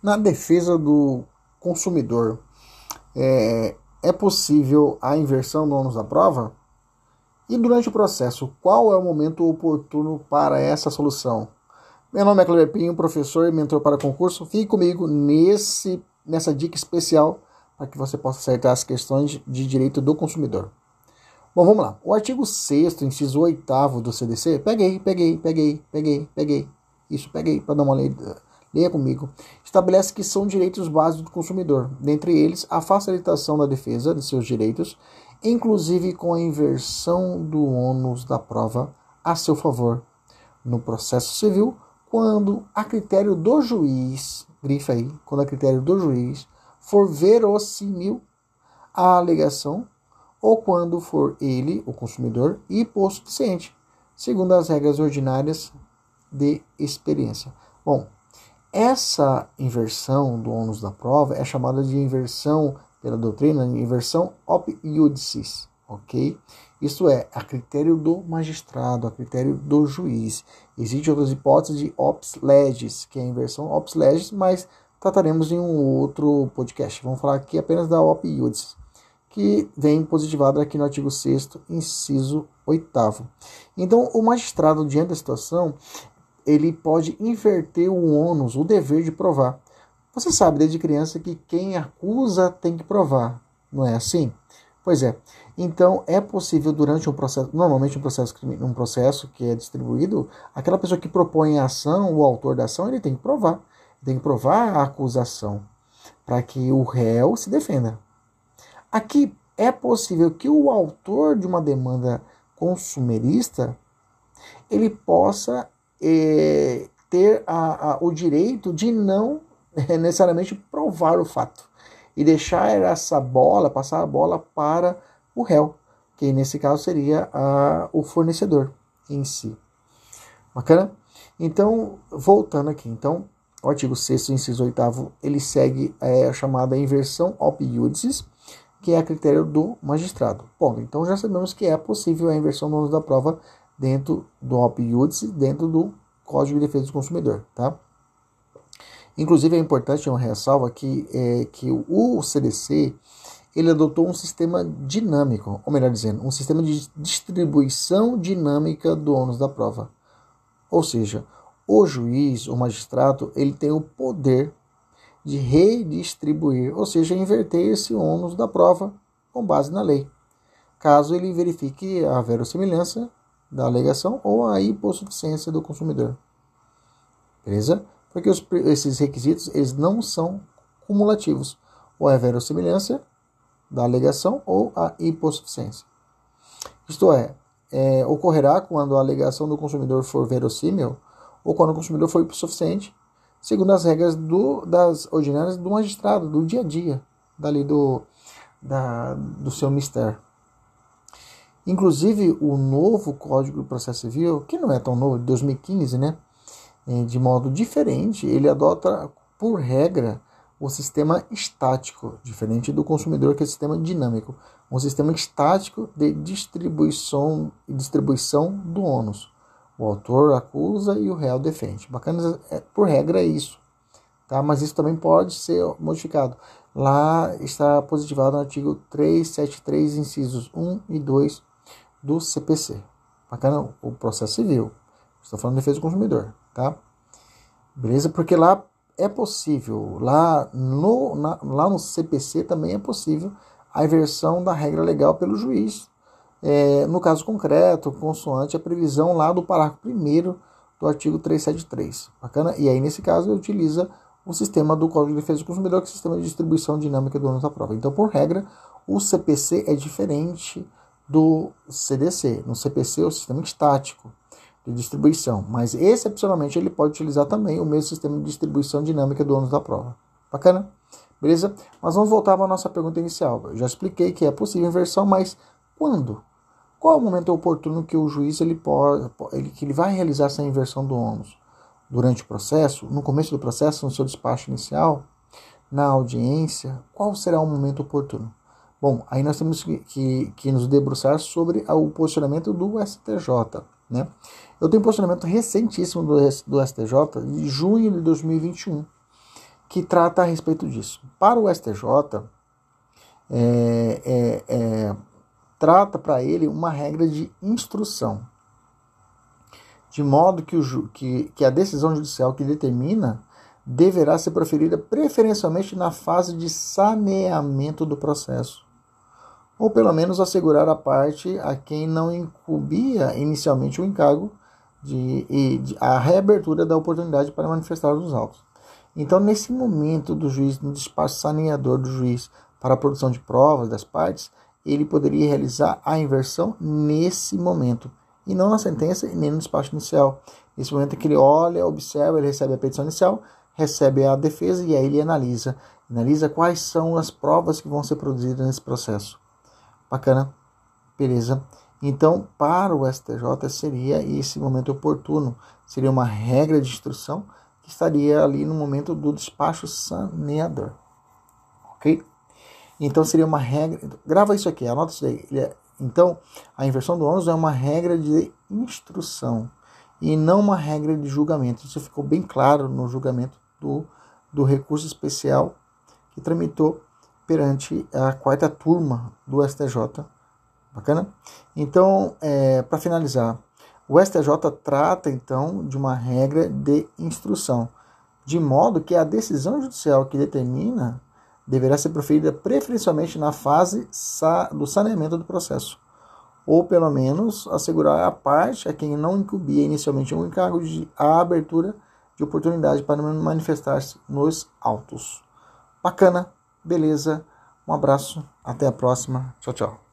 Na defesa do consumidor, é, é possível a inversão do ônus da prova? E durante o processo, qual é o momento oportuno para essa solução? Meu nome é Cleber Pinho, professor e mentor para concurso. Fique comigo nesse, nessa dica especial para que você possa acertar as questões de direito do consumidor. Bom, vamos lá. O artigo 6 inciso 8 do CDC, peguei, peguei, peguei, peguei, peguei. Isso, peguei para dar uma lida leia comigo, estabelece que são direitos básicos do consumidor, dentre eles a facilitação da defesa de seus direitos, inclusive com a inversão do ônus da prova a seu favor no processo civil, quando a critério do juiz, grifa aí, quando a critério do juiz for verossímil a alegação ou quando for ele, o consumidor, hipossuficiente, segundo as regras ordinárias de experiência. Bom, essa inversão do ônus da prova é chamada de inversão pela doutrina, inversão op iudicis, ok? Isso é, a critério do magistrado, a critério do juiz. Existem outras hipóteses de ops legis, que é a inversão ops legis, mas trataremos em um outro podcast. Vamos falar aqui apenas da op iudicis, que vem positivada aqui no artigo 6 inciso 8 Então, o magistrado, diante da situação, ele pode inverter o ônus, o dever de provar. Você sabe desde criança que quem acusa tem que provar, não é assim? Pois é. Então é possível durante um processo, normalmente um processo, um processo que é distribuído, aquela pessoa que propõe a ação, o autor da ação, ele tem que provar, tem que provar a acusação para que o réu se defenda. Aqui é possível que o autor de uma demanda consumerista ele possa é, ter a, a, o direito de não é, necessariamente provar o fato e deixar essa bola, passar a bola para o réu, que nesse caso seria a, o fornecedor em si. Bacana? Então, voltando aqui, então, o artigo 6 inciso 8 ele segue é, a chamada inversão op iudices, que é a critério do magistrado. Bom, então já sabemos que é possível a inversão do da prova dentro do op iudice, dentro do Código de Defesa do Consumidor, tá? Inclusive é importante uma ressalva que é que o CDC ele adotou um sistema dinâmico, ou melhor dizendo, um sistema de distribuição dinâmica do ônus da prova. Ou seja, o juiz, o magistrado, ele tem o poder de redistribuir, ou seja, inverter esse ônus da prova com base na lei, caso ele verifique a verossimilhança da alegação ou a hipossuficiência do consumidor. Beleza? Porque os, esses requisitos eles não são cumulativos. Ou é a verossimilhança da alegação ou a hipossuficiência. Isto é, é, ocorrerá quando a alegação do consumidor for verossímil ou quando o consumidor for hipossuficiente, segundo as regras do, das ordinárias do magistrado, do dia a dia, dali do, da, do seu mistério. Inclusive, o novo Código do Processo Civil, que não é tão novo, de 2015, né? É, de modo diferente, ele adota, por regra, o sistema estático, diferente do consumidor, que é o sistema dinâmico. Um sistema estático de distribuição, distribuição do ônus. O autor acusa e o réu defende. Bacana, é, por regra é isso. Tá? Mas isso também pode ser modificado. Lá está positivado no artigo 373, incisos 1 e 2 do CPC. Bacana o processo civil. Estou falando de defesa do consumidor, tá? Beleza? Porque lá é possível, lá no, na, lá no CPC também é possível a inversão da regra legal pelo juiz. É, no caso concreto, consoante a previsão lá do parágrafo 1 do artigo 373. Bacana? E aí, nesse caso, utiliza o sistema do Código de Defesa do Consumidor, que é o sistema de distribuição dinâmica do ônus da prova. Então, por regra, o CPC é diferente do CDC. No CPC, o sistema estático de distribuição, mas excepcionalmente ele pode utilizar também o mesmo sistema de distribuição dinâmica do ônus da prova. Bacana? Beleza? Mas vamos voltar para a nossa pergunta inicial. Eu já expliquei que é possível inversão, mas quando? Qual é o momento oportuno que o juiz ele pode, ele, que ele vai realizar essa inversão do ônus? Durante o processo, no começo do processo, no seu despacho inicial, na audiência, qual será o momento oportuno? Bom, aí nós temos que, que, que nos debruçar sobre o posicionamento do STJ. Né? Eu tenho um posicionamento recentíssimo do, do STJ, de junho de 2021, que trata a respeito disso. Para o STJ, é, é, é, trata para ele uma regra de instrução, de modo que, o, que, que a decisão judicial que determina deverá ser proferida preferencialmente na fase de saneamento do processo ou pelo menos assegurar a parte a quem não incumbia inicialmente o encargo de, de, a reabertura da oportunidade para manifestar os autos. Então, nesse momento do juiz, no despacho saneador do juiz para a produção de provas das partes, ele poderia realizar a inversão nesse momento, e não na sentença e nem no despacho inicial. Nesse momento que ele olha, observa, ele recebe a petição inicial, recebe a defesa e aí ele analisa. Analisa quais são as provas que vão ser produzidas nesse processo. Bacana? Beleza. Então, para o STJ seria esse momento oportuno, seria uma regra de instrução que estaria ali no momento do despacho saneador. Ok? Então seria uma regra. Grava isso aqui, anota isso daí. É, então, a inversão do ônus é uma regra de instrução e não uma regra de julgamento. Isso ficou bem claro no julgamento do, do recurso especial que tramitou perante a quarta turma do STJ. Bacana? Então, é, para finalizar, o STJ trata então de uma regra de instrução, de modo que a decisão judicial que determina deverá ser proferida preferencialmente na fase do saneamento do processo, ou pelo menos assegurar a parte a quem não incumbia inicialmente um encargo de a abertura de oportunidade para manifestar-se nos autos. Bacana? Beleza. Um abraço. Até a próxima. Tchau, tchau.